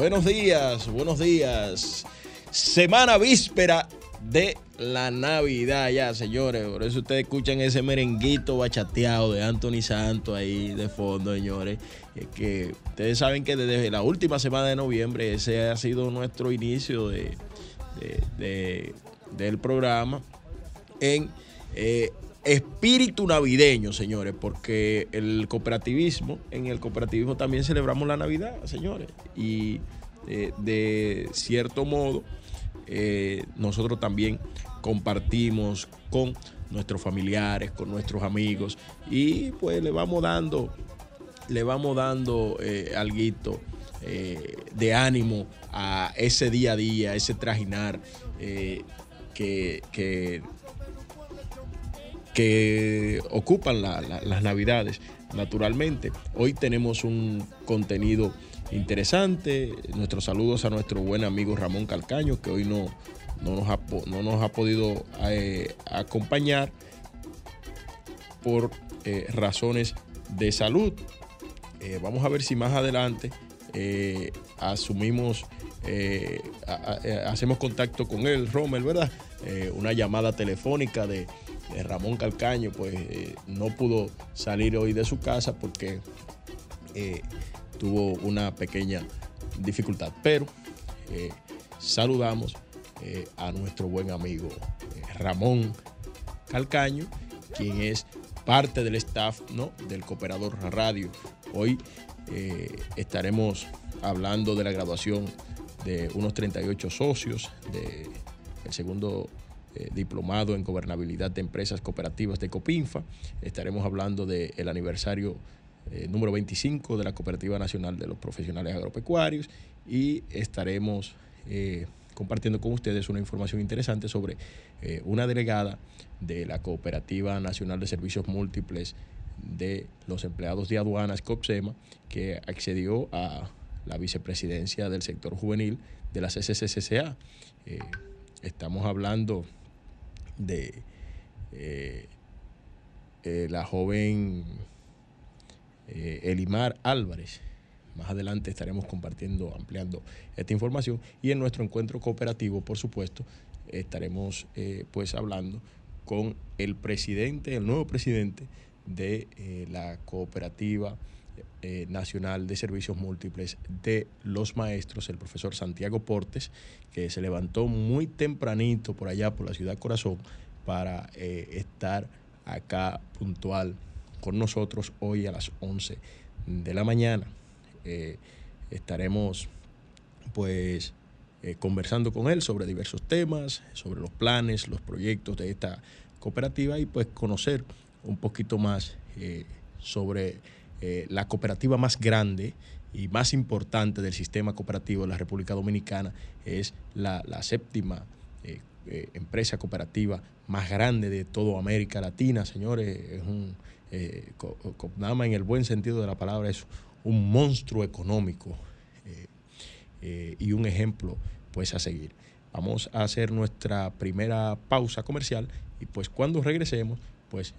Buenos días, buenos días. Semana víspera de la Navidad ya, señores. Por eso ustedes escuchan ese merenguito bachateado de Anthony Santos ahí de fondo, señores. Es que ustedes saben que desde la última semana de noviembre ese ha sido nuestro inicio de, de- de- del programa en eh, espíritu navideño, señores, porque el cooperativismo, en el cooperativismo también celebramos la Navidad, señores, y eh, de cierto modo eh, nosotros también compartimos con nuestros familiares, con nuestros amigos y pues le vamos dando, le vamos dando eh, eh, de ánimo a ese día a día, ese trajinar que, que que ocupan la- la- las navidades. Naturalmente, hoy tenemos un contenido interesante. Nuestros saludos a nuestro buen amigo Ramón Calcaño, que hoy no, no, nos, ha, no nos ha podido eh, acompañar por eh, razones de salud. Eh, vamos a ver si más adelante asumimos, hacemos contacto con él, Rommel, ¿verdad? Una llamada telefónica de Ramón Calcaño, pues eh, no pudo salir hoy de su casa porque eh, tuvo una pequeña dificultad. Pero eh, saludamos eh, a nuestro buen amigo eh, Ramón Calcaño, quien es parte del staff ¿no? del Cooperador Radio. Hoy eh, estaremos hablando de la graduación de unos 38 socios del segundo eh, diplomado en gobernabilidad de empresas cooperativas de Copinfa. Estaremos hablando del aniversario eh, número 25 de la Cooperativa Nacional de los Profesionales Agropecuarios y estaremos eh, compartiendo con ustedes una información interesante sobre una delegada de la Cooperativa Nacional de Servicios Múltiples de los empleados de aduanas COPSEMA que accedió a la vicepresidencia del sector juvenil de la CCCCA. Estamos hablando de eh, eh, la joven eh, Elimar Álvarez. Más adelante estaremos compartiendo, ampliando esta información. Y en nuestro encuentro cooperativo, por supuesto, estaremos pues hablando con el presidente, el nuevo presidente de la Cooperativa eh, Nacional de Servicios Múltiples de los Maestros, el profesor Santiago Portes, que se levantó muy tempranito por allá, por la ciudad Corazón, para eh, estar acá puntual con nosotros hoy a las 11 de la mañana. Eh, estaremos pues conversando con él sobre diversos temas, sobre los planes, los proyectos de esta cooperativa y pues conocer un poquito más sobre eh, la cooperativa más grande y más importante del sistema cooperativo de la República Dominicana, es la, séptima eh, eh, empresa cooperativa más grande de toda América Latina, señores, es un, Co- Copnama en el buen sentido de la palabra es un monstruo económico y un ejemplo pues a seguir. Vamos a hacer nuestra primera pausa comercial y pues cuando regresemos pues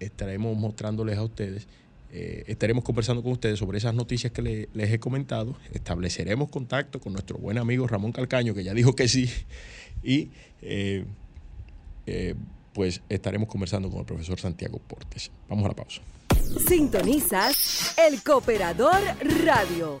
estaremos mostrándoles a ustedes, eh, estaremos conversando con ustedes sobre esas noticias que le- les he comentado, estableceremos contacto con nuestro buen amigo Ramón Calcaño que ya dijo que sí y eh, eh, pues estaremos conversando con el profesor Santiago Portes. Vamos a la pausa. Sintonizas El Cooperador Radio.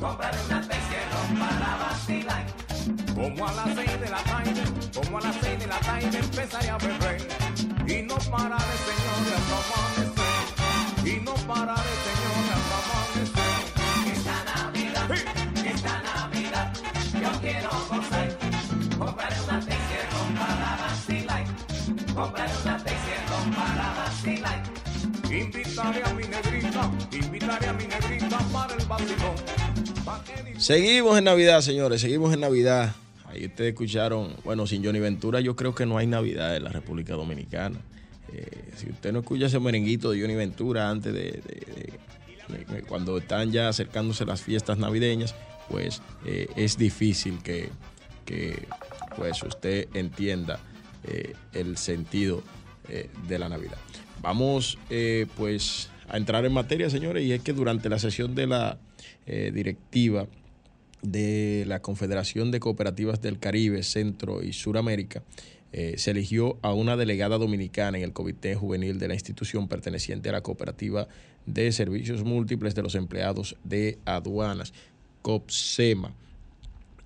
Como a las seis de la tarde, como a las seis de la tarde empezaré a beber. Y no pararé, señores, hasta amanecer. Y no pararé, señores, hasta amanecer. Esta Navidad, esta Navidad, yo quiero gozar. Compraré una T-Cierro para vacilar. Compraré una T-Cierro para vacilar. Invitaré a mi negrita, invitaré a mi negrita para el vacilón. Seguimos en Navidad, señores, seguimos en Navidad. Ahí ustedes escucharon, bueno, sin Johnny Ventura yo creo que no hay Navidad en la República Dominicana. Eh, si usted no escucha ese merenguito de Johnny Ventura antes de, cuando están ya acercándose las fiestas navideñas, pues eh, es difícil que, que, pues usted entienda eh, el sentido de la Navidad. Vamos pues a entrar en materia, señores, y es que durante la sesión de la directiva de la Confederación de Cooperativas del Caribe, Centro y Suramérica, eh, se eligió a una delegada dominicana en el Comité Juvenil de la institución perteneciente a la Cooperativa de Servicios Múltiples de los Empleados de Aduanas, COPSEMA.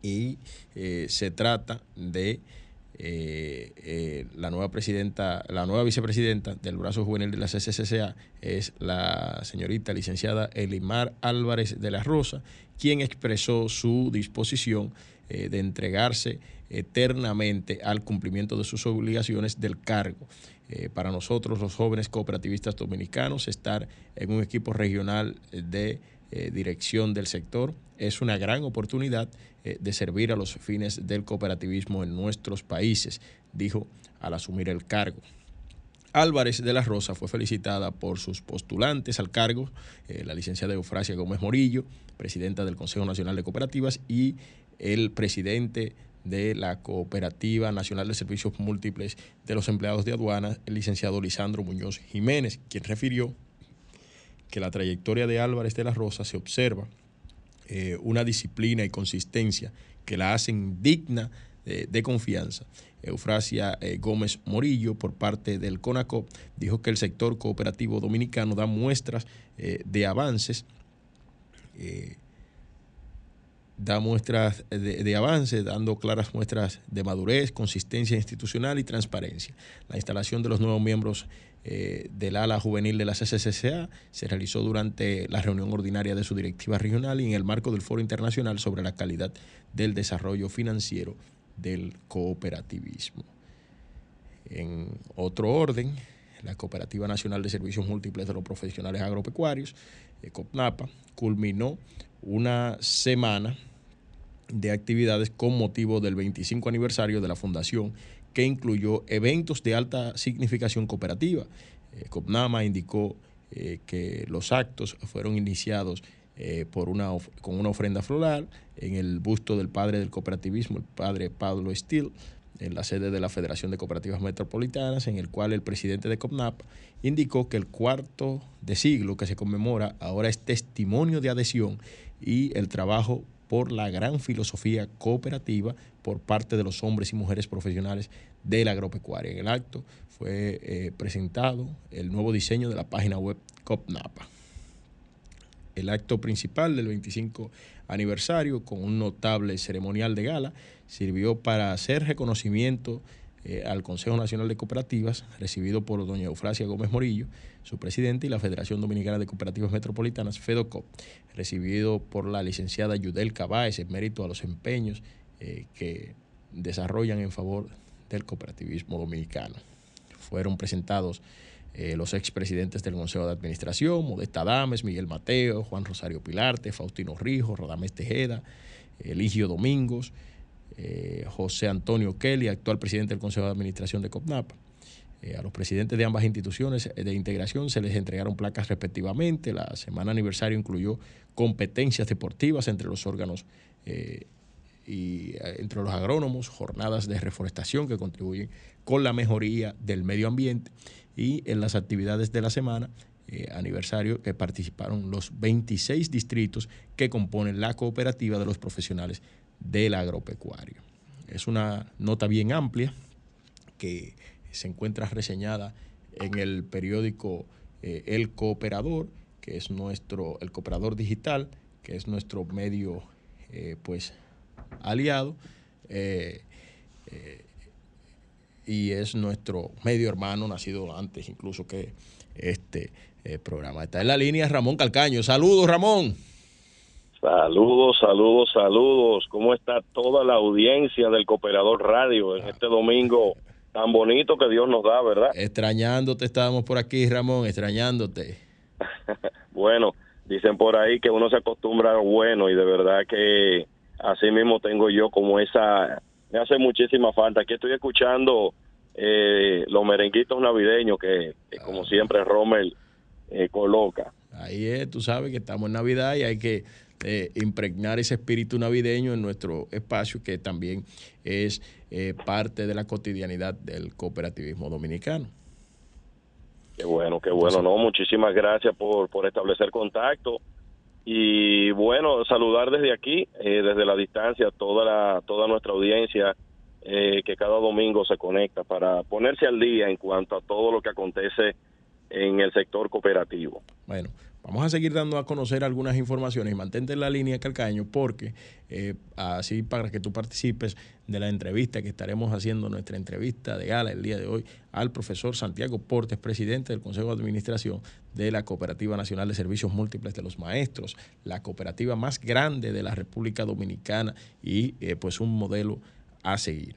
Y eh, se trata de eh, eh, la nueva presidenta, la nueva vicepresidenta del brazo juvenil de la CCCA es la señorita licenciada Elimar Álvarez de la Rosa, quien expresó su disposición eh, de entregarse eternamente al cumplimiento de sus obligaciones del cargo. Para nosotros, los jóvenes cooperativistas dominicanos, estar en un equipo regional de eh, dirección del sector es una gran oportunidad eh, de servir a los fines del cooperativismo en nuestros países, dijo al asumir el cargo. Álvarez de la Rosa fue felicitada por sus postulantes al cargo, eh, la licenciada Eufrasia Gómez Morillo, presidenta del Consejo Nacional de Cooperativas, y el presidente de la Cooperativa Nacional de Servicios Múltiples de los Empleados de Aduanas, el licenciado Lisandro Muñoz Jiménez, quien refirió que la trayectoria de Álvarez de la Rosa se observa eh, una disciplina y consistencia que la hacen digna de, de confianza. Eufrasia eh, Gómez Morillo, por parte del CONACOP, dijo que el sector cooperativo dominicano da muestras eh, de avances da muestras de, de, avance, dando claras muestras de madurez, consistencia institucional y transparencia. La instalación de los nuevos miembros eh, del ala juvenil de la CCCA se realizó durante la reunión ordinaria de su directiva regional y en el marco del Foro Internacional sobre la calidad del desarrollo financiero del cooperativismo. En otro orden, la Cooperativa Nacional de Servicios Múltiples de los Profesionales Agropecuarios, COPNAPA, culminó una semana de actividades con motivo del 25 aniversario de la fundación que incluyó eventos de alta significación cooperativa. Eh, COPNAMA indicó eh, que los actos fueron iniciados eh, por una, con una ofrenda floral en el busto del padre del cooperativismo, el padre Pablo Steele, en la sede de la Federación de Cooperativas Metropolitanas, en el cual el presidente de COPNAP indicó que el cuarto de siglo que se conmemora ahora es testimonio de adhesión y el trabajo por la gran filosofía cooperativa por parte de los hombres y mujeres profesionales de la agropecuaria. En el acto fue eh, presentado el nuevo diseño de la página web COPNAPA. El acto principal del 25 aniversario, con un notable ceremonial de gala, sirvió para hacer reconocimiento eh, al Consejo Nacional de Cooperativas, recibido por doña Eufrasia Gómez Morillo, su presidente, y la Federación Dominicana de Cooperativas Metropolitanas, FEDOCOP, recibido por la licenciada Yudel Cabaez, en mérito a los empeños eh, que desarrollan en favor del cooperativismo dominicano. Fueron presentados eh, los expresidentes del Consejo de Administración, Modesta Dames, Miguel Mateo, Juan Rosario Pilarte, Faustino Rijo, Rodamés Tejeda, Eligio Domingos, eh, José Antonio Kelly, actual presidente del Consejo de Administración de COPNAPA. Eh, a los presidentes de ambas instituciones de integración se les entregaron placas respectivamente. La semana aniversario incluyó competencias deportivas entre los órganos eh, y eh, entre los agrónomos, jornadas de reforestación que contribuyen con la mejoría del medio ambiente y en las actividades de la semana aniversario que participaron los 26 distritos que componen la cooperativa de los profesionales del agropecuario. Es una nota bien amplia que se encuentra reseñada en el periódico eh, El Cooperador, que es nuestro, el Cooperador Digital, que es nuestro medio eh, pues aliado eh, y es nuestro medio hermano, nacido antes incluso que este programa. Está en la línea Ramón Calcaño. Saludos, Ramón. Saludos, saludos, saludos. ¿Cómo está toda la audiencia del Cooperador Radio en este domingo tan bonito que Dios nos da, verdad? Extrañándote, estábamos por aquí, Ramón, extrañándote. Bueno, dicen por ahí que uno se acostumbra a lo bueno y de verdad que así mismo tengo yo como esa, me hace muchísima falta. Aquí estoy escuchando eh, los merenguitos navideños que, que como siempre Rommel eh, coloca. Ahí es, tú sabes que estamos en Navidad y hay que eh, impregnar ese espíritu navideño en nuestro espacio, que también es eh, parte de la cotidianidad del cooperativismo dominicano. Qué bueno, qué bueno, no, muchísimas gracias por, por establecer contacto y bueno, saludar desde aquí, eh, desde la distancia, toda la, toda nuestra audiencia eh, que cada domingo se conecta para ponerse al día en cuanto a todo lo que acontece en el sector cooperativo. Bueno, vamos a seguir dando a conocer algunas informaciones y mantente en la línea Calcaño porque eh, así para que tú participes de la entrevista que estaremos haciendo, nuestra entrevista de gala el día de hoy al profesor Santiago Portes, presidente del Consejo de Administración de la Cooperativa Nacional de Servicios Múltiples de los Maestros, la cooperativa más grande de la República Dominicana y eh, pues un modelo a seguir.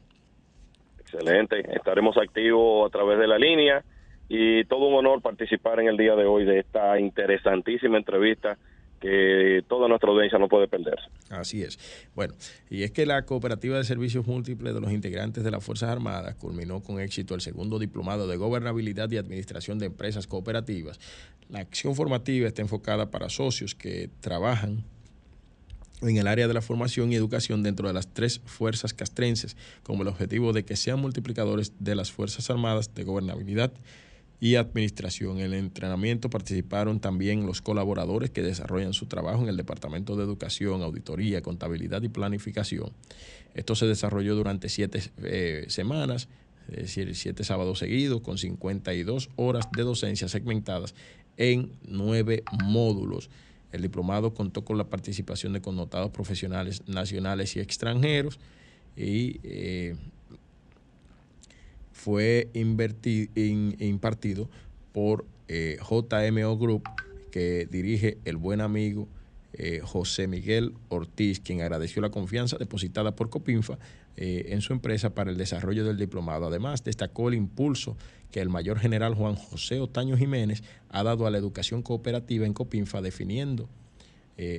Excelente, estaremos activos a través de la línea y todo un honor participar en el día de hoy de esta interesantísima entrevista que toda nuestra audiencia no puede perderse. Así es. Bueno, y es que la Cooperativa de Servicios Múltiples de los integrantes de las Fuerzas Armadas culminó con éxito el segundo diplomado de Gobernabilidad y Administración de Empresas Cooperativas. La acción formativa está enfocada para socios que trabajan en el área de la formación y educación dentro de las tres fuerzas castrenses, con el objetivo de que sean multiplicadores de las Fuerzas Armadas de Gobernabilidad y Administración. En el entrenamiento participaron también los colaboradores que desarrollan su trabajo en el Departamento de Educación, Auditoría, Contabilidad y Planificación. Esto se desarrolló durante siete eh, semanas, es decir, siete sábados seguidos, con 52 horas de docencia segmentadas en nueve módulos. El diplomado contó con la participación de connotados profesionales nacionales y extranjeros y eh, fue impartido por eh, JMO Group, que dirige el buen amigo eh, José Miguel Ortiz, quien agradeció la confianza depositada por Copinfa eh, en su empresa para el desarrollo del diplomado. Además, destacó el impulso que el mayor general Juan José Otaño Jiménez ha dado a la educación cooperativa en Copinfa, definiendo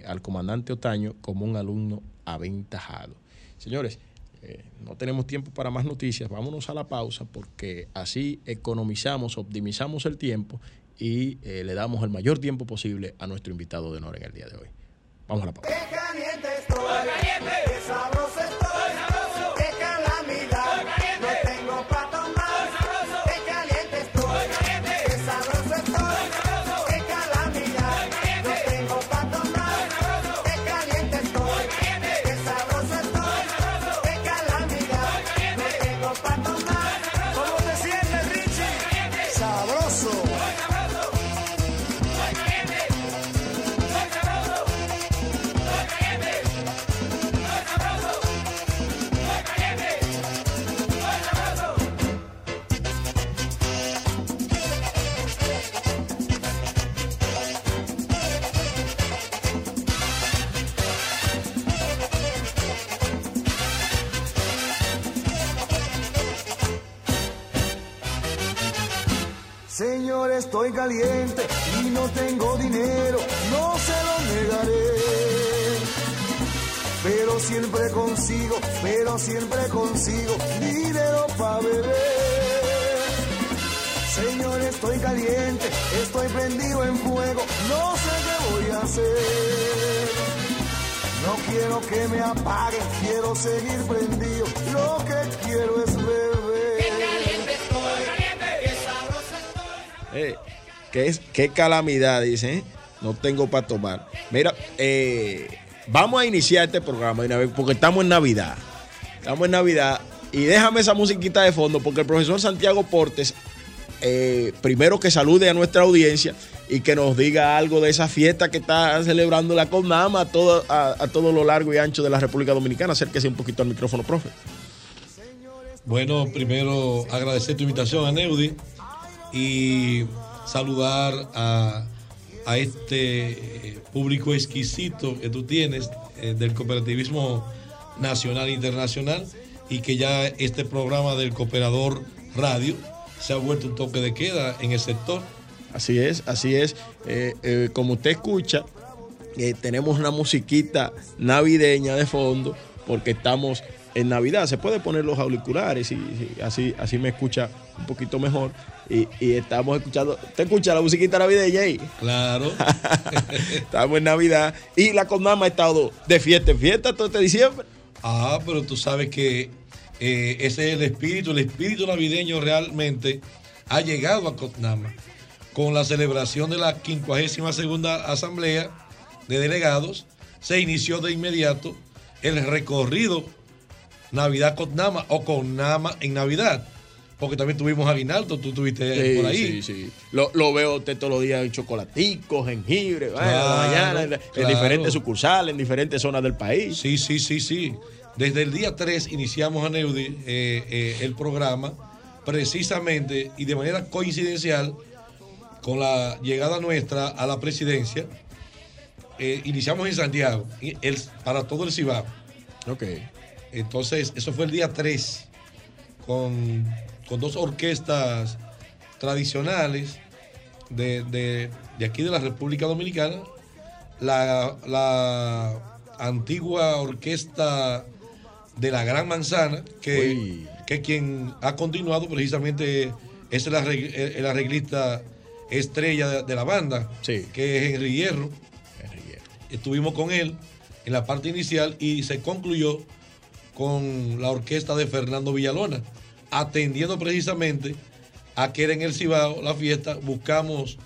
al comandante Otaño como un alumno aventajado. Señores, eh, no tenemos tiempo para más noticias, vámonos a la pausa porque así economizamos, optimizamos el tiempo y eh, le damos el mayor tiempo posible a nuestro invitado de honor en el día de hoy. Vamos a la pausa. Estoy caliente y no tengo dinero, no se lo negaré. Pero siempre consigo, pero siempre consigo dinero para beber. Señor, estoy caliente, estoy prendido en fuego, no sé qué voy a hacer. No quiero que me apaguen, quiero seguir prendido, lo que quiero es beber. Eh, ¿qué, es, qué calamidad, dice. ¿eh? No tengo para tomar. Mira, eh, vamos a iniciar este programa porque estamos en Navidad. Estamos en Navidad. Y déjame esa musiquita de fondo porque el profesor Santiago Portes, primero que salude a nuestra audiencia y que nos diga algo de esa fiesta que está celebrando la CONAMA a todo, a, a todo lo largo y ancho de la República Dominicana. Acérquese un poquito al micrófono, profe. Bueno, primero agradecer tu invitación a Neudi y saludar a, a este eh, público exquisito que tú tienes eh, del cooperativismo nacional e internacional y que ya este programa del Cooperador Radio se ha vuelto un toque de queda en el sector. Así es, así es. Eh, como usted escucha, tenemos una musiquita navideña de fondo porque estamos en Navidad. Se puede poner los auriculares y, y así, así me escucha un poquito mejor. Y, y estamos escuchando. ¿Te escucha la musiquita navideña ahí? Claro. estamos en Navidad y la Conama ha estado de fiesta en fiesta todo este diciembre. Ah, pero tú sabes que eh, ese es el espíritu, el espíritu navideño realmente ha llegado a Cotnama con la celebración de la 52 segunda asamblea de delegados. Se inició de inmediato el recorrido Navidad Cotnama o Cotnama en Navidad. Porque también tuvimos aguinaldo, tú estuviste Sí, por ahí. sí, sí. Lo, lo veo usted todos los días en chocolaticos, jengibre, Claro, mañana, en, en diferentes sucursales, en diferentes zonas del país. Sí, sí, sí, sí. Desde el día 3 iniciamos a Neudi eh, eh, el programa precisamente y de manera coincidencial con la llegada nuestra a la presidencia. eh, iniciamos en Santiago el- para todo el Cibao. Ok. Entonces, eso fue el día 3 con, con dos orquestas tradicionales de, de- de aquí de la República Dominicana. La, la antigua orquesta de la Gran Manzana, que, Uy. que quien ha continuado precisamente es el, arregl- el arreglista estrella de, de la banda, Sí. que es Henry Hierro. Estuvimos con él en la parte inicial y se concluyó con la orquesta de Fernando Villalona, atendiendo precisamente a que era en el Cibao la fiesta. Buscamos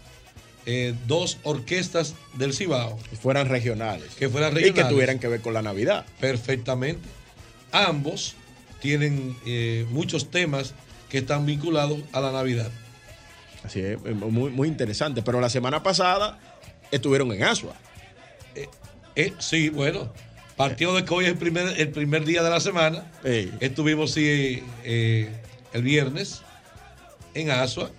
eh, dos orquestas del Cibao Que fueran regionales. que fueran Y que regionales. tuvieran que ver con la Navidad. Perfectamente. Ambos tienen eh, muchos temas que están vinculados a la Navidad. Así es, eh, muy, muy interesante. Pero la semana pasada estuvieron en Asua. Eh, sí, bueno, partido de que hoy es el primer, el primer día de la semana. Ey. Estuvimos sí, eh, el viernes en Asua.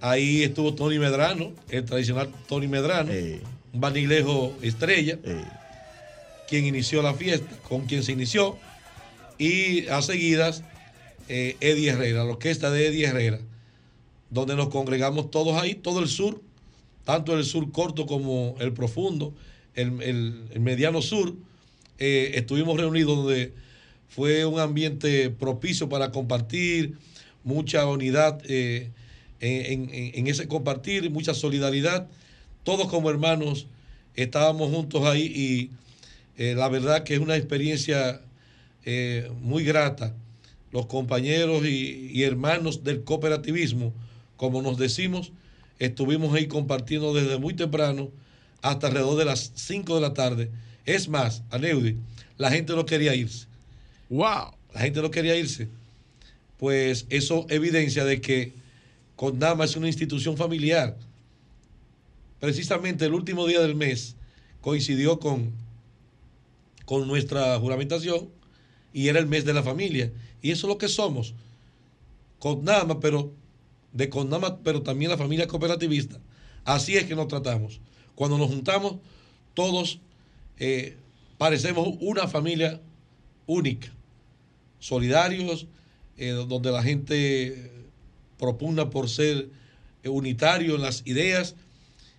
Ahí estuvo Tony Medrano, el tradicional Tony Medrano, Ey. un vanilejo estrella, Ey. quien inició la fiesta, con quien se inició. Y a seguidas, eh, Eddie Herrera, la orquesta de Eddie Herrera, donde nos congregamos todos ahí, todo el sur, tanto el sur corto como el profundo, el, el- el mediano sur. Eh, estuvimos reunidos donde fue un ambiente propicio para compartir, mucha unidad eh, en, en- ese compartir, mucha solidaridad. Todos como hermanos estábamos juntos ahí y eh, la verdad que es una experiencia muy grata. Los compañeros y, y hermanos del cooperativismo, como nos decimos, estuvimos ahí compartiendo desde muy temprano hasta alrededor de las 5 de la tarde. Es más, Aneudi, la gente no quería irse. ¡Wow! La gente no quería irse. Pues eso evidencia de que Condama es una institución familiar. Precisamente el último día del mes coincidió con, con nuestra juramentación y era el mes de la familia. Y eso es lo que somos. Condama, pero de Condama, pero también la familia cooperativista. Así es que nos tratamos. Cuando nos juntamos, todos eh, parecemos una familia única, solidarios, eh, donde la gente propugna por ser unitario en las ideas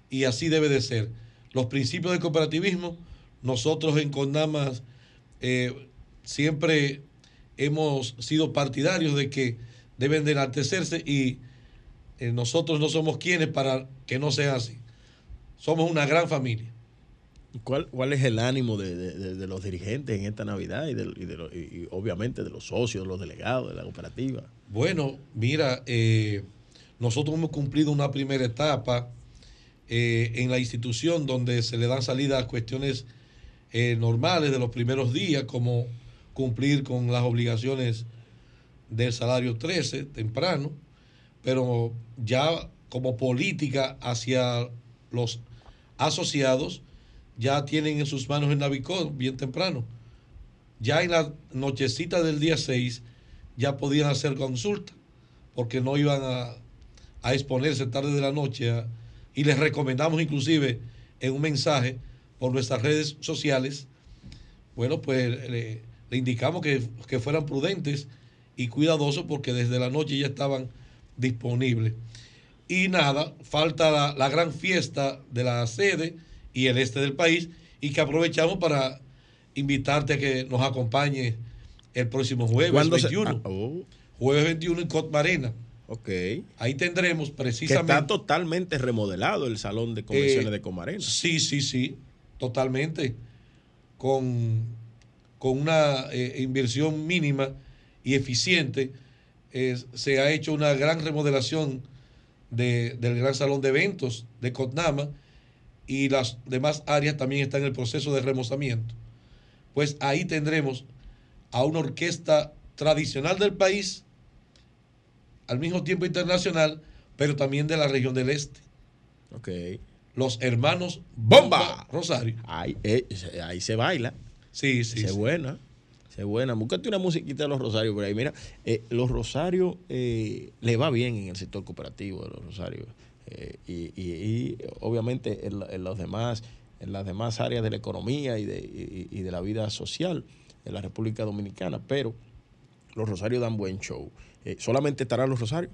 y así debe de ser. Los principios del cooperativismo, nosotros en Condamas eh, siempre hemos sido partidarios de que deben de enaltecerse y nosotros no somos quienes para que no sea así. Somos una gran familia. ¿Cuál, ¿Cuál es el ánimo de, de- de- los dirigentes en esta Navidad y, de- y- y obviamente de los socios, de los delegados de la cooperativa? Bueno, mira, eh, nosotros hemos cumplido una primera etapa eh, en la institución donde se le dan salida a cuestiones eh, normales de los primeros días, como cumplir con las obligaciones del salario 13 temprano, pero ya como política hacia los asociados, ya tienen en sus manos el Navicón bien temprano. Ya en la nochecita del día 6 ya podían hacer consulta, porque no iban a, a exponerse tarde de la noche. a- y les recomendamos inclusive en un mensaje por nuestras redes sociales, bueno, pues le, le indicamos que, que fueran prudentes y cuidadosos porque desde la noche ya estaban disponibles. Y nada, falta la, la gran fiesta de la sede y el este del país y que aprovechamos para invitarte a que nos acompañe el próximo jueves ¿Cuándo se- 21. ah, oh. Jueves 21 en Cotmarena. Ok. Ahí tendremos Que precisamente... está totalmente remodelado el salón de convenciones Eh, de Comarena. Sí, sí, sí, totalmente. Con, con una eh, inversión mínima y eficiente, eh, se ha hecho una gran remodelación de- del gran salón de eventos de Cotnama y las demás áreas también están en el proceso de remozamiento. Pues ahí tendremos a una orquesta tradicional del país, al mismo tiempo internacional, pero también de la región del este Ok. los hermanos ¡Bomba! Rosario. Ahí, eh, se- ahí se baila. Sí, sí. se sí. buena. Se buena. Búscate una musiquita de los Rosarios por ahí. Mira, eh, los Rosarios eh, le va bien en el sector cooperativo de los Rosarios. Eh, y, y- y, obviamente en, en los demás, en las demás áreas de la economía y de, y- y de la vida social en la República Dominicana. Pero los Rosarios dan buen show. Eh, ¿Solamente estarán los Rosarios?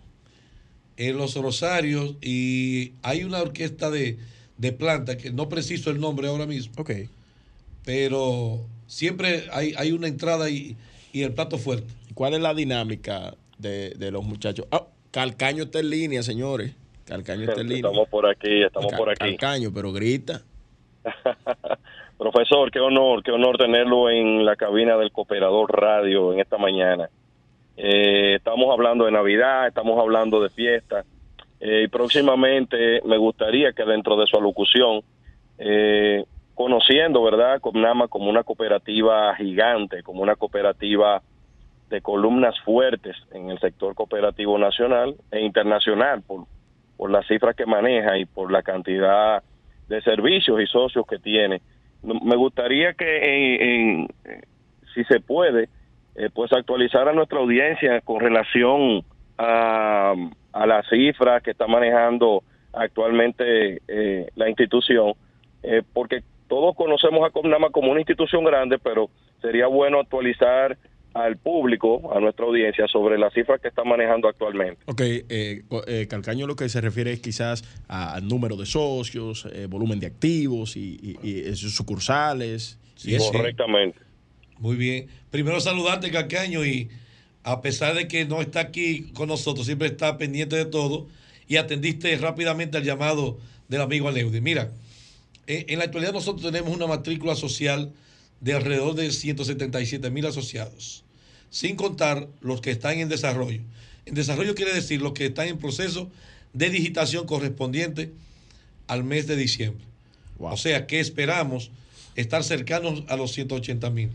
En los Rosarios y hay una orquesta de, de planta que no preciso el nombre ahora mismo, Ok. pero siempre hay, hay una entrada y, y el plato fuerte. ¿Cuál es la dinámica de, de los muchachos? Ah, Calcaño está en línea, señores. Calcaño está en línea. Estamos por aquí, estamos por aquí. Calcaño, pero grita. Profesor, qué honor, qué honor tenerlo en la cabina del Cooperador Radio en esta mañana. Eh, estamos hablando de Navidad, estamos hablando de fiesta eh, y próximamente me gustaría que dentro de su alocución, eh, conociendo, ¿verdad?, Comnama como una cooperativa gigante, como una cooperativa de columnas fuertes en el sector cooperativo nacional e internacional por, por las cifras que maneja y por la cantidad de servicios y socios que tiene. Me gustaría que, en- en, eh, si se puede, eh, pues actualizar a nuestra audiencia con relación a, a las cifras que está manejando actualmente eh, la institución, eh, porque todos conocemos a Comnama como una institución grande, pero sería bueno actualizar al público, a nuestra audiencia, sobre las cifras que está manejando actualmente. Ok, eh, eh, Calcaño lo que se refiere es quizás a- al número de socios, eh, volumen de activos y, y- y, sus sucursales. Sí. Correctamente. Muy bien. Primero saludarte, Cacaño, y a pesar de que no está aquí con nosotros, siempre está pendiente de todo y atendiste rápidamente al llamado del amigo Aleudi. Mira, eh, en la actualidad nosotros tenemos una matrícula social de alrededor de 177 mil asociados, sin contar los que están en desarrollo. En desarrollo quiere decir los que están en proceso de digitación correspondiente al mes de diciembre. Wow. O sea que esperamos estar cercanos a los 180 mil.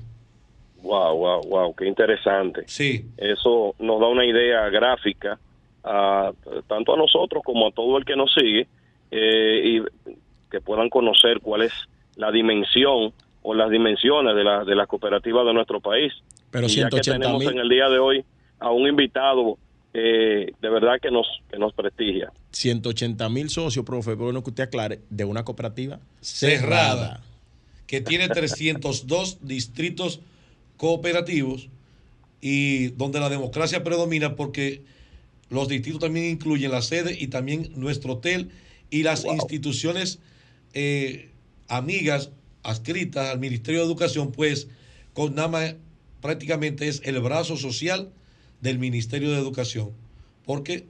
Wow, wow, wow, qué interesante. Sí, Eso nos da una idea gráfica a, tanto a nosotros como a todo el que nos sigue eh, y que puedan conocer cuál es la dimensión o las dimensiones de, la, de las cooperativas de nuestro país. Pero Y ya que 180 tenemos mil. en el día de hoy a un invitado eh, de verdad que nos, que nos prestigia. 180 mil socios, profe, pero bueno que usted aclare, de una cooperativa cerrada, que tiene 302 distritos cooperativos y donde la democracia predomina porque Los distritos también incluyen la sede y también nuestro hotel y las instituciones eh, amigas adscritas al Ministerio de Educación, pues CONAMA prácticamente es el brazo social del Ministerio de Educación, porque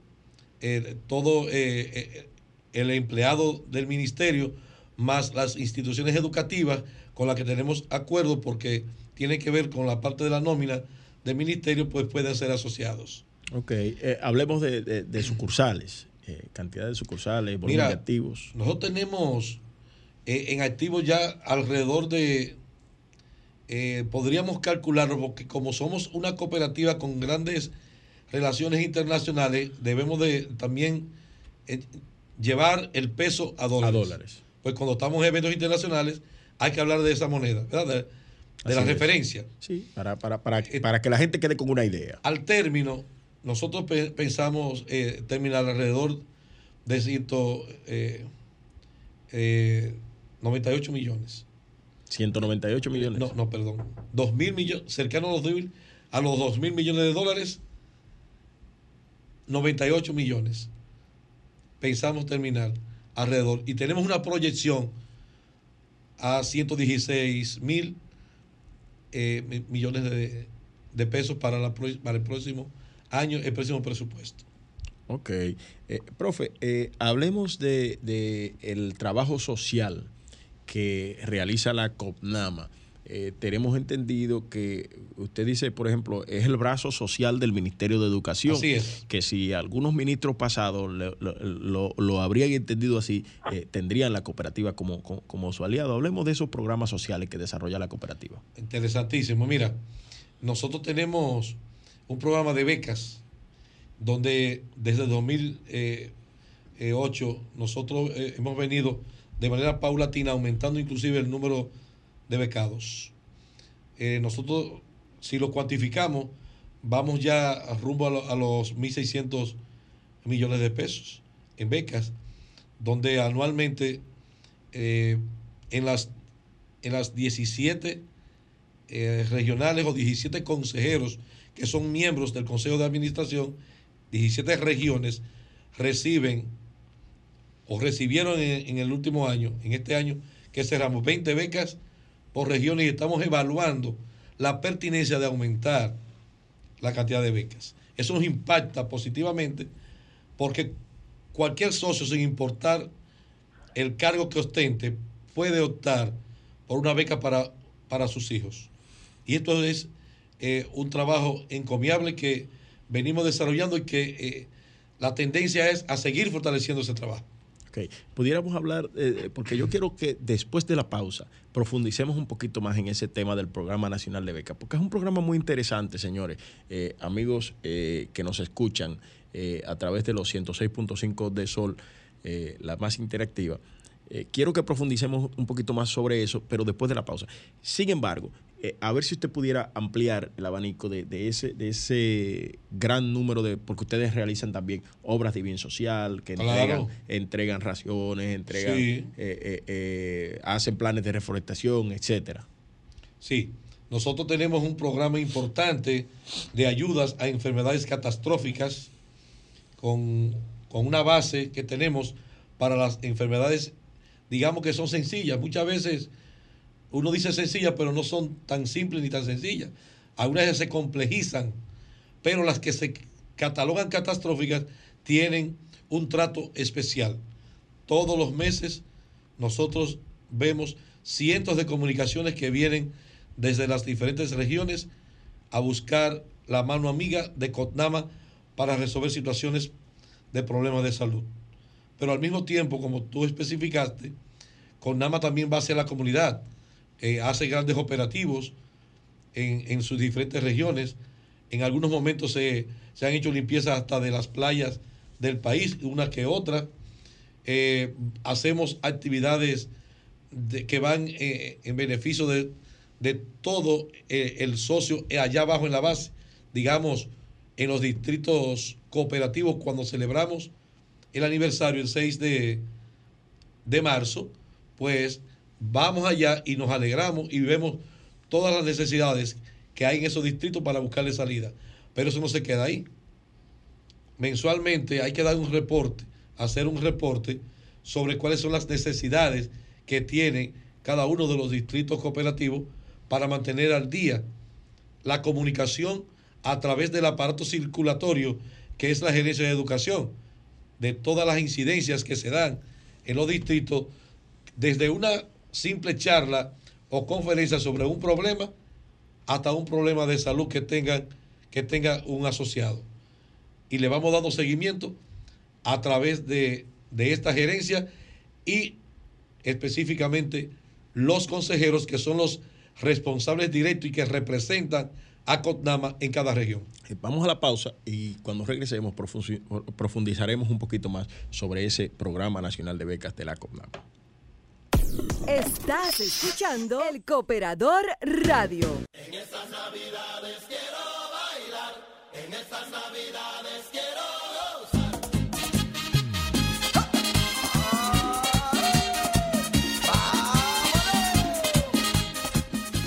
eh, todo eh, eh, el empleado del ministerio más las instituciones educativas con las que tenemos acuerdo porque tiene que ver con la parte de la nómina del ministerio, pues pueden ser asociados. Ok, eh, hablemos de, de- de sucursales, cantidad de sucursales, volumen Mira, de activos. Nosotros tenemos en activos ya alrededor de, eh, podríamos calcularlo, porque como somos una cooperativa con grandes relaciones internacionales, debemos de también eh, llevar el peso a dólares. A dólares. Pues cuando estamos en eventos internacionales hay que hablar de esa moneda, ¿verdad? De, de la es. referencia. Sí, para, para, para, para que la gente quede con una idea. Al término, nosotros pe- pensamos eh, terminar alrededor de ciento, eh, eh, 98 millones. 198 millones. No, no, perdón. 2 mil millones, cercano a los, 2 mil- a los 2 mil millones de dólares, 98 millones. Pensamos terminar alrededor. Y tenemos una proyección a 116 mil eh, mi- millones de, de pesos para, la, para el próximo año, el próximo presupuesto. Ok. Eh, profe, eh, hablemos de, de el trabajo social que realiza la COPNAMA. Eh, tenemos entendido que usted dice, por ejemplo, es el brazo social del Ministerio de Educación. Así es. Que si algunos ministros pasados lo, lo- lo- lo habrían entendido así, eh, tendrían la cooperativa como, como, como su aliado. Hablemos de esos programas sociales que desarrolla la cooperativa. Interesantísimo. Mira, nosotros tenemos un programa de becas donde desde 2008 nosotros eh, hemos venido de manera paulatina aumentando inclusive el número de becados. Eh, nosotros, si lo cuantificamos, vamos ya rumbo a, lo- a los 1.600 millones de pesos en becas, donde anualmente eh, en, las, en las 17 eh, regionales o 17 consejeros que son miembros del Consejo de Administración, 17 regiones reciben o recibieron en, el último año, en este año que cerramos 20 becas por regiones y estamos evaluando la pertinencia de aumentar la cantidad de becas. Eso nos impacta positivamente porque cualquier socio, sin importar el cargo que ostente, puede optar por una beca para, para sus hijos. Y esto es eh, un trabajo encomiable que venimos desarrollando y que eh, la tendencia es a seguir fortaleciendo ese trabajo. Ok, pudiéramos hablar, eh, porque yo quiero que después de la pausa profundicemos un poquito más en ese tema del Programa Nacional de Becas, porque es un programa muy interesante, señores, Eh, amigos eh, que nos escuchan a través de los 106.5 de Sol, la más interactiva. Quiero que profundicemos un poquito más sobre eso, pero después de la pausa. Sin embargo, eh, a ver si usted pudiera ampliar el abanico de, de ese, de ese gran número de, porque ustedes realizan también obras de bien social, que Claro. entregan, entregan raciones, entregan, Sí. eh, eh, eh, hacen planes de reforestación, etcétera. Sí, nosotros tenemos un programa importante de ayudas a enfermedades catastróficas con, con una base que tenemos para las enfermedades, digamos que son sencillas. Muchas veces uno dice sencillas, pero no son tan simples ni tan sencillas. Algunas se complejizan, pero las que se catalogan catastróficas tienen un trato especial. Todos los meses nosotros vemos cientos de comunicaciones que vienen desde las diferentes regiones a buscar la mano amiga de Cotnama para resolver situaciones de problemas de salud. Pero al mismo tiempo, como tú especificaste, Cotnama también va hacia la comunidad, eh, hace grandes operativos en, en sus diferentes regiones. En algunos momentos se, se han hecho limpiezas hasta de las playas del país, una que otra. Eh, hacemos actividades de- que van eh, en beneficio de, de todo el socio allá abajo en la base. Digamos, en los distritos cooperativos, cuando celebramos el aniversario el 6 de, de marzo, pues vamos allá y nos alegramos y vemos todas las necesidades que hay en esos distritos para buscarle salida. Pero eso no se queda ahí. mensualmente hay que dar un reporte, hacer un reporte sobre cuáles son las necesidades que tiene cada uno de los distritos cooperativos para mantener al día la comunicación a través del aparato circulatorio que es la gerencia de educación, de todas las incidencias que se dan en los distritos, desde una simple charla o conferencia sobre un problema hasta un problema de salud que tengan que tenga un asociado. Y le vamos dando seguimiento a través de, de esta gerencia y específicamente los consejeros que son los responsables directos y que representan a COTNAMA en cada región. Eh, Vamos a la pausa y cuando regresemos profundizaremos un poquito más sobre ese programa nacional de becas de la COPNAM. Estás escuchando El Cooperador Radio.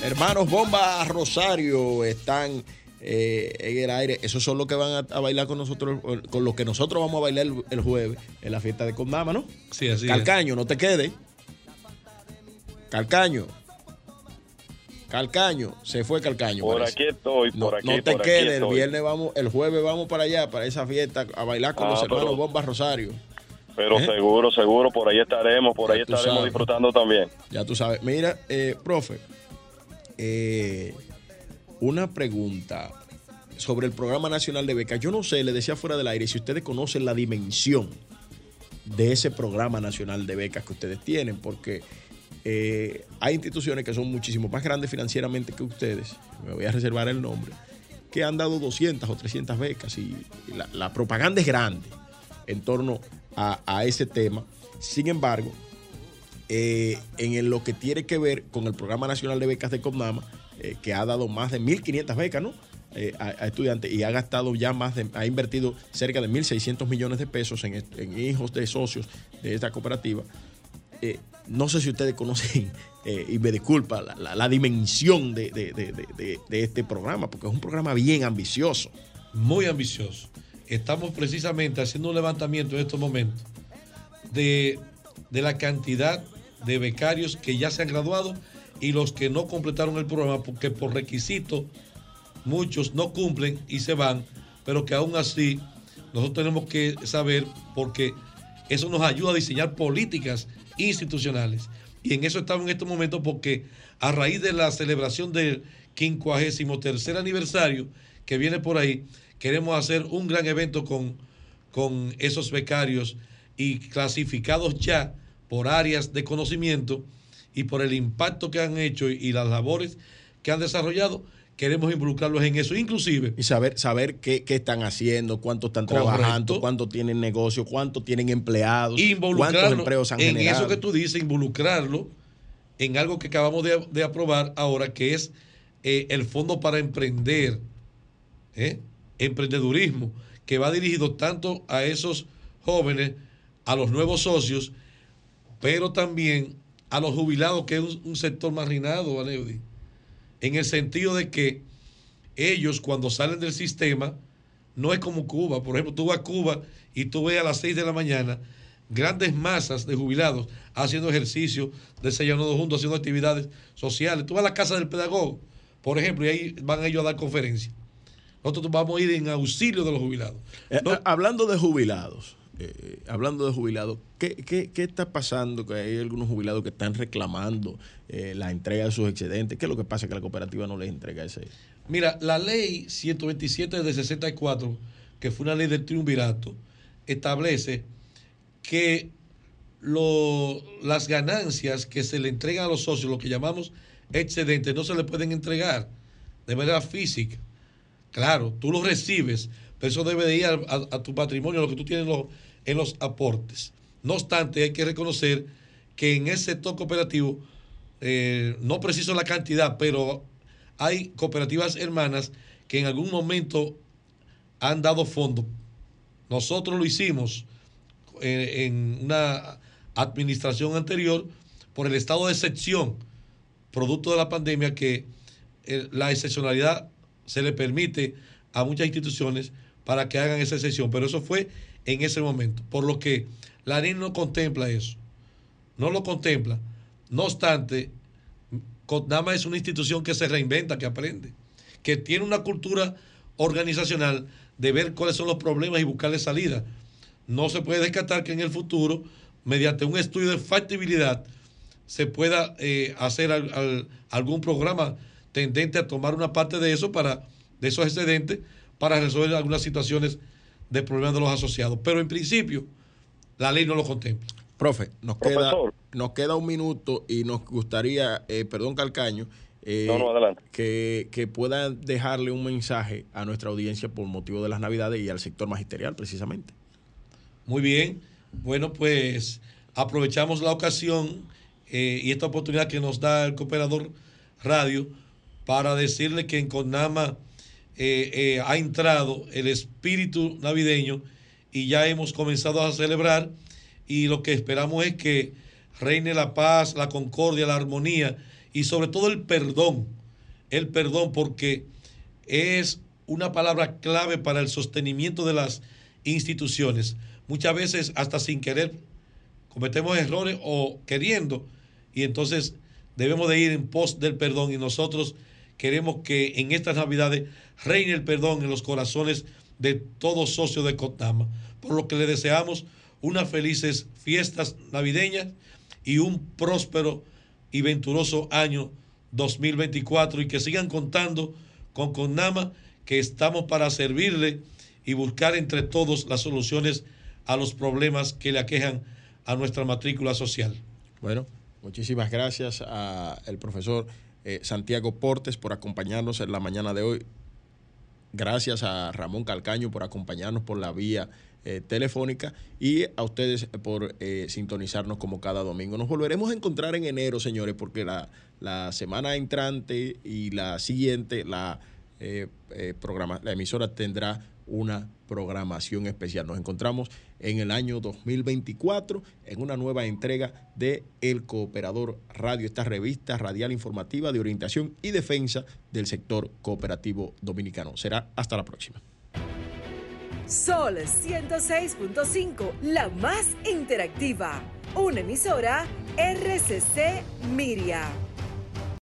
Hermanos Bomba Rosario están eh, en el aire. Esos son los que van a, a bailar con nosotros, con los que nosotros vamos a bailar el, el jueves en la fiesta de Condama, ¿no? Sí, así es. Calcaño, no te quedes. Calcaño. Calcaño, se fue Calcaño. Por parece. aquí estoy, No, por aquí, no te quedes, el viernes vamos, el jueves vamos para allá, para esa fiesta, a bailar con Ah, los hermanos pero- Bomba Rosario. Pero ¿Eh? seguro, seguro, por ahí estaremos, por Ya ahí estaremos sabes. disfrutando también. Ya tú sabes. Mira, eh, profe, eh, una pregunta sobre el Programa Nacional de Becas. Yo no sé, le decía fuera del aire, si ustedes conocen la dimensión de ese Programa Nacional de Becas que ustedes tienen, porque eh, hay instituciones que son muchísimo más grandes financieramente que ustedes, me voy a reservar el nombre, que han dado 200 o 300 becas y la, propaganda es grande en torno a, ese tema. Sin embargo, eh, en lo que tiene que ver con el Programa Nacional de Becas de COPNAMA, eh, que ha dado más de 1.500 becas ¿no? A, estudiantes y ha gastado ya más de, ha invertido cerca de 1.600 millones de pesos en hijos de socios de esta cooperativa. Eh, no sé si ustedes conocen, eh, y me disculpa, la, la- dimensión de este programa, porque es un programa bien ambicioso. muy ambicioso. Estamos precisamente haciendo un levantamiento en estos momentos de, de la cantidad de becarios que ya se han graduado y los que no completaron el programa porque por requisito muchos no cumplen y se van, pero que aún así nosotros tenemos que saber porque eso nos ayuda a diseñar políticas institucionales. Y en eso estamos en este momento porque a raíz de la celebración del 53 aniversario que viene por ahí, queremos hacer un gran evento con, con esos becarios y clasificados ya por áreas de conocimiento y por el impacto que han hecho y, y las labores que han desarrollado, queremos involucrarlos en eso. Inclusive, Y saber, saber qué, qué están haciendo, cuánto están Correcto. trabajando, cuánto tienen negocio, cuánto tienen empleados, cuántos empleos han en generado. eso que tú dices, involucrarlo en algo que acabamos de, de aprobar ahora, que es eh, el Fondo para Emprender, ¿eh? emprendedurismo, que va dirigido tanto a esos jóvenes, a los nuevos socios, pero también a los jubilados, que es un, un sector marginado, Aleudi, en el sentido de que ellos cuando salen del sistema, no es como Cuba. Por ejemplo, tú vas a Cuba y tú ves a las 6 de la mañana grandes masas de jubilados haciendo ejercicio, desayunando juntos, haciendo actividades sociales. Tú vas a la casa del pedagogo, por ejemplo, y ahí van ellos a dar conferencias. Nosotros vamos a ir en auxilio de los jubilados. Eh, No- eh, hablando de jubilados, eh, hablando de jubilados, ¿qué, qué, qué está pasando? Que hay algunos jubilados que están reclamando eh, la entrega de sus excedentes. ¿Qué es lo que pasa? Que la cooperativa no les entrega ese. Mira, la ley 127 de 64, que fue una ley del triunvirato, establece que lo- las ganancias que se le entregan a los socios, lo que llamamos excedentes, no se le pueden entregar de manera física. Claro, tú lo recibes, eso debe de ir a, tu patrimonio, lo que tú tienes en los, aportes. No obstante, hay que reconocer que en ese sector cooperativo, eh, no preciso la cantidad, pero hay cooperativas hermanas que en algún momento han dado fondos. Nosotros lo hicimos eh, en una administración anterior por el estado de excepción, producto de la pandemia, que eh, la excepcionalidad se le permite a muchas instituciones para que hagan esa excepción, pero eso fue en ese momento. Por lo que la ley no contempla eso, no lo contempla. No obstante, COTNAMA es una institución que se reinventa, que aprende, que tiene una cultura organizacional de ver cuáles son los problemas y buscarle salida. No se puede descartar que en el futuro, mediante un estudio de factibilidad, se pueda eh, hacer al- al- algún programa tendente a tomar una parte de eso para de esos excedentes para resolver algunas situaciones de problemas de los asociados. Pero en principio, la ley no lo contempla. Profe, nos queda, nos queda un minuto y nos gustaría, eh, perdón Calcaño, eh, No, no, adelante. que, que puedan dejarle un mensaje a nuestra audiencia por motivo de las Navidades y al sector magisterial precisamente. Muy bien. Bueno, pues aprovechamos la ocasión eh, y esta oportunidad que nos da el Cooperador Radio para decirle que en Conama eh, eh, ha entrado el espíritu navideño y ya hemos comenzado a celebrar y lo que esperamos es que reine la paz, la concordia, la armonía y sobre todo el perdón. El perdón porque es una palabra clave para el sostenimiento de las instituciones. Muchas veces hasta sin querer cometemos errores o queriendo y entonces debemos de ir en pos del perdón y nosotros queremos que en estas navidades reine el perdón en los corazones de todos socios de Cotama, por lo que le deseamos unas felices fiestas navideñas y un próspero y venturoso año 2024 y que sigan contando con Conama que estamos para servirle y buscar entre todos las soluciones a los problemas que le aquejan a nuestra matrícula social. Bueno, muchísimas gracias al profesor eh, Santiago Portes por acompañarnos en la mañana de hoy. Gracias a Ramón Calcaño por acompañarnos por la vía eh, telefónica y a ustedes por eh, sintonizarnos como cada domingo. Nos volveremos a encontrar en enero, señores, porque la, la semana entrante y la siguiente, la, programa, la emisora tendrá una programación especial. Nos encontramos en el año 2024 en una nueva entrega de El Cooperador Radio, esta revista radial informativa de orientación y defensa del sector cooperativo dominicano. Será hasta la próxima. Sol 106.5, la más interactiva. Una emisora RCC Miria.